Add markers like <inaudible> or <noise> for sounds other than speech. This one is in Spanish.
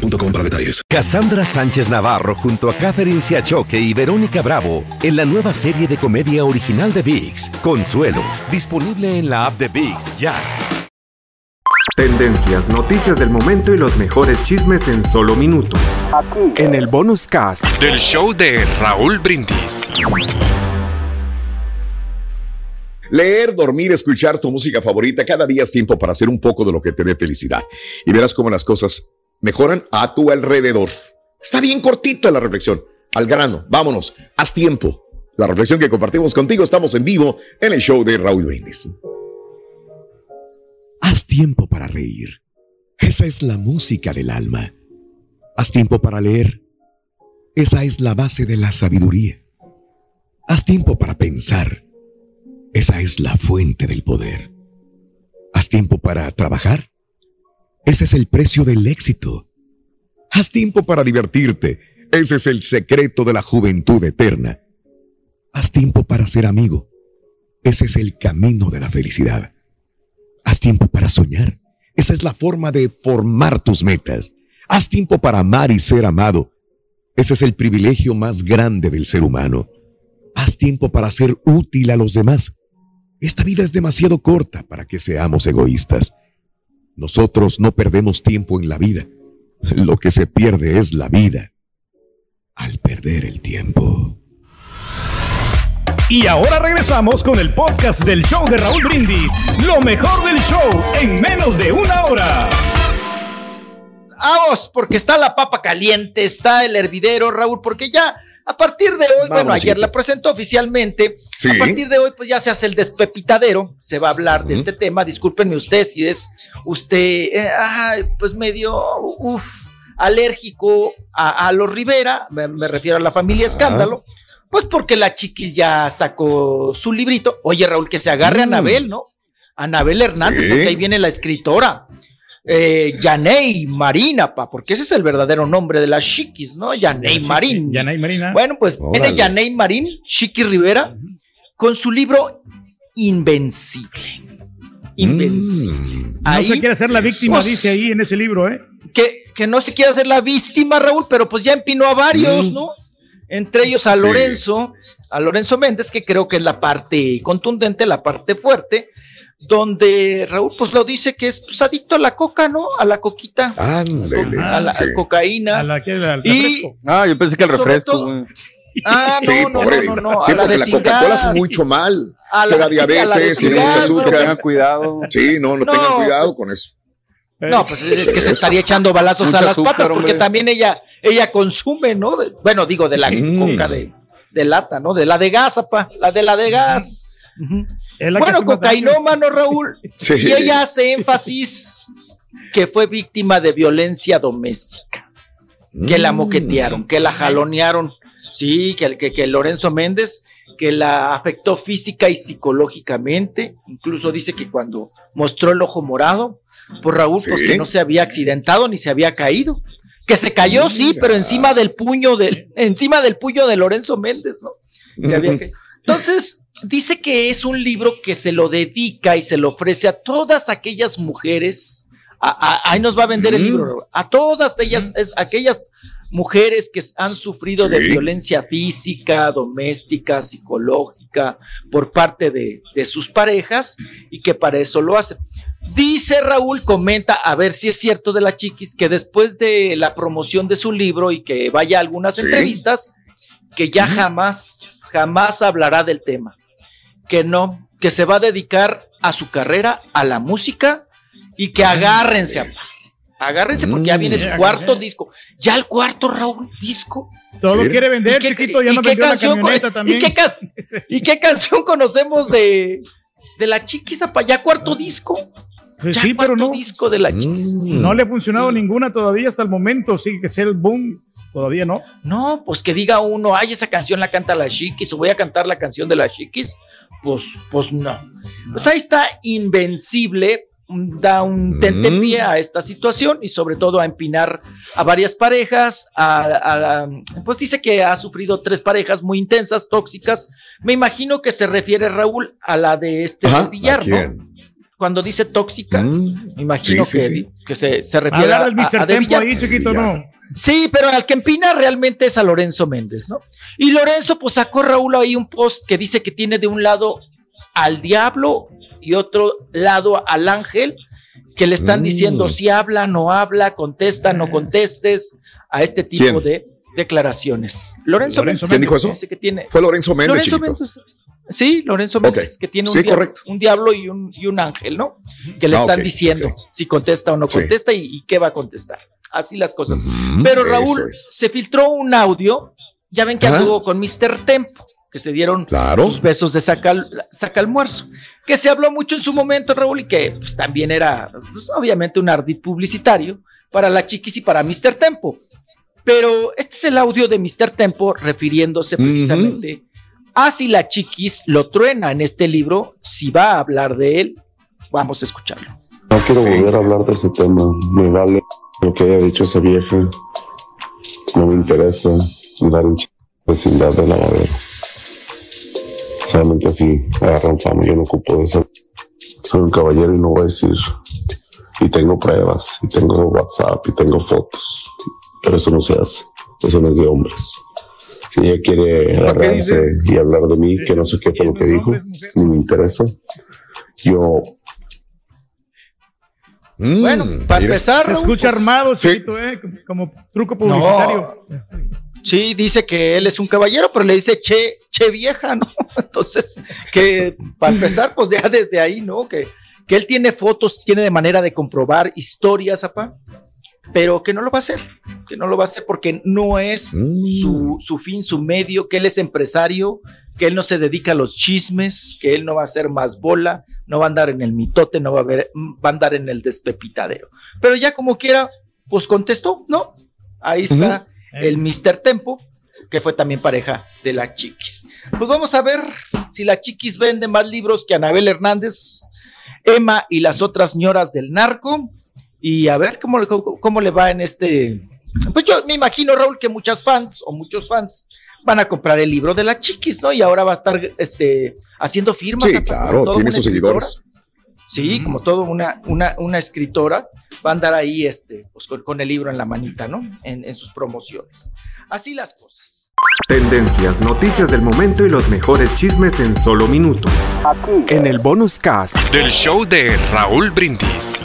boostmobile.com para detalles. Cassandra Sánchez Navarro junto a Catherine Siachoque y Verónica Bravo en la nueva serie de comedia original de VIX, Consuelo, disponible en la app de VIX ya. Tendencias, noticias del momento y los mejores chismes en solo minutos. En el bonus cast del show de Raúl Brindis. Leer, dormir, escuchar tu música favorita, cada día es tiempo para hacer un poco de lo que te dé felicidad. Y verás cómo las cosas mejoran a tu alrededor. Está bien cortita la reflexión. Al grano, vámonos, haz tiempo. La reflexión que compartimos contigo, estamos en vivo en el show de Raúl Brindis. Haz tiempo para reír. Esa es la música del alma. Haz tiempo para leer. Esa es la base de la sabiduría. Haz tiempo para pensar. Esa es la fuente del poder. Haz tiempo para trabajar. Ese es el precio del éxito. Haz tiempo para divertirte. Ese es el secreto de la juventud eterna. Haz tiempo para ser amigo. Ese es el camino de la felicidad. Haz tiempo para soñar. Esa es la forma de formar tus metas. Haz tiempo para amar y ser amado. Ese es el privilegio más grande del ser humano. Haz tiempo para ser útil a los demás. Esta vida es demasiado corta para que seamos egoístas. Nosotros no perdemos tiempo en la vida. Lo que se pierde es la vida al perder el tiempo. Y ahora regresamos con el podcast del show de Raúl Brindis. Lo mejor del show en menos de una hora. Vamos, porque está la papa caliente, está el hervidero, Raúl, porque ya a partir de hoy, bueno, ayer la presentó oficialmente, a partir de hoy pues ya se hace el despepitadero, se va a hablar de este tema, discúlpenme usted si es usted, eh, pues medio, uff, alérgico a, los Rivera, me, refiero a la familia Escándalo, pues porque la chiquis ya sacó su librito, oye Raúl, que se agarre a mm. Anabel, ¿no? Anabel Hernández, porque ahí viene la escritora eh, Yanei Marina, pa, porque ese es el verdadero nombre de las chiquis, ¿no? Yanei Marín. Yanei Marina. Bueno, pues viene Yanei Marín, Chiqui Rivera, con su libro Invencible. Invencible. Mm. no se quiere hacer la víctima, pues, dice ahí en ese libro, ¿eh? Que, que no se quiere hacer la víctima, Raúl, pero pues ya empinó a varios, mm. ¿no? Entre ellos a Lorenzo, a Lorenzo Méndez, que creo que es la parte contundente, la parte fuerte, donde Raúl pues lo dice que es pues, adicto a la coca, ¿no? A la coquita. Ándale. A la cocaína. A la que al y Ah, yo pensé que el refresco. ah, <laughs> no, no, no, no, no, Sí, porque la Coca-Cola hace mucho mal. A la, diabetes, tiene mucho azúcar. tengan cuidado. Sí, no, no, tengan cuidado con eso. No, pues es, que se estaría echando balazos a las patas porque también ella, ella consume, ¿no? bueno, digo, de la mm. coca de, de, lata, ¿no? De la de gas, apa, la de la de gas. Bueno, cocainómano, Raúl. <laughs> Y ella hace énfasis que fue víctima de violencia doméstica. Que la moquetearon, que la jalonearon. Sí, que, que, que Lorenzo Méndez, que la afectó física y psicológicamente. Incluso dice que cuando mostró el ojo morado, por Raúl, pues que no se había accidentado ni se había caído. Que se cayó, sí, pero encima del puño del, <laughs> encima del puño de Lorenzo Méndez, ¿no? <laughs> Entonces, dice que es un libro que se lo dedica y se lo ofrece a todas aquellas mujeres. ahí nos va a vender el libro, a todas ellas, es, aquellas mujeres que han sufrido de violencia física, doméstica, psicológica por parte de, de, sus parejas y que para eso lo hacen. Dice Raúl, comenta, a ver si es cierto de la chiquis, que después de la promoción de su libro y que vaya a algunas entrevistas, que ya jamás, jamás hablará del tema que no, que se va a dedicar a su carrera, a la música y que agárrense, agárrense porque ya viene su cuarto disco. Ya el cuarto, Raúl, disco. Todo quiere vender, chiquito, ya no vendió la camioneta también. ¿y qué, canción conocemos de, de la chiquisa para ya cuarto disco? Sí, pero no. disco de la mm. No le ha funcionado ninguna todavía hasta el momento. Sí, que sea el boom. Todavía no. No, pues que diga uno, ay, esa canción la canta la Chiquis, o voy a cantar la canción de la Chiquis. Pues, pues no. Pues ahí está Invencible, da un mm. tentepié a esta situación y sobre todo a empinar a varias parejas. pues dice que ha sufrido tres parejas muy intensas, tóxicas. Me imagino que se refiere Raúl a la de este Villar, ¿no? Cuando dice tóxica, mm. me imagino que, que se, se, refiere a, a, de ahí, chiquito, no. Sí, pero al que empina realmente es a Lorenzo Méndez, ¿no? Y Lorenzo, pues sacó Raúl ahí un post que dice que tiene de un lado al diablo y otro lado al ángel, que le están diciendo mm. si habla, no habla, contesta, no contestes, a este tipo de declaraciones. Lorenzo, Méndez. ¿Quién dijo eso? que tiene, Fue Lorenzo Méndez. Sí, Lorenzo Méndez, que tiene un, diablo, y un, y un, ángel, ¿no? Que le ah, están diciendo si contesta o no contesta y, qué va a contestar. Así las cosas. Pero Raúl, se filtró un audio, ya ven que anduvo con Mr. Tempo que se dieron sus besos de saca, saca, almuerzo, que se habló mucho en su momento, Raúl, y que pues, también era, pues, obviamente, un ardid publicitario para la chiquis y para Mr. Tempo. Pero este es el audio de Mr. Tempo refiriéndose precisamente a si la chiquis lo truena en este libro, si va a hablar de él, vamos a escucharlo. No quiero volver a hablar de ese tema, me vale lo que haya dicho esa vieja, no me interesa dar un vecindad de lavadero solamente así agarran fama. Yo no ocupo de eso. Soy un caballero y no voy a decir. Y tengo pruebas, y tengo WhatsApp, y tengo fotos. Pero eso no se hace. Eso no es de hombres. Si ella quiere agarrarse y hablar de mí, que no sé qué fue lo que dijo, ni me interesa. Yo bueno, para empezar. Se escucha armado, chiquito, ¿eh? Como truco publicitario. Sí, dice que él es un caballero, pero le dice che, che vieja, ¿no? <laughs> Entonces, que para empezar, pues ya desde ahí, ¿no? Que, que él tiene fotos, tiene de manera de comprobar historias, apa, pero que no lo va a hacer, que no lo va a hacer porque no es mm. su, su, fin, su medio, que él es empresario, que él no se dedica a los chismes, que él no va a hacer más bola, no va a andar en el mitote, no va a, ver, va a andar en el despepitadero. Pero ya como quiera, pues contestó, ¿no? Ahí está el Mr. Tempo, que fue también pareja de la Chiquis. Pues vamos a ver si la Chiquis vende más libros que Anabel Hernández, Emma y las otras señoras del narco. Y a ver cómo, cómo, le va en este. Pues yo me imagino, Raúl, que muchas fans o muchos fans van a comprar el libro de la Chiquis, ¿no? Y ahora va a estar este, haciendo firmas. Sí, claro, tiene sus seguidores. Sí, como todo una, una, una escritora va a andar ahí este, pues, con, el libro en la manita, ¿no? En, en sus promociones. Así las cosas. Tendencias, noticias del momento y los mejores chismes en solo minutos. Aquí. En el bonus cast del show de Raúl Brindis.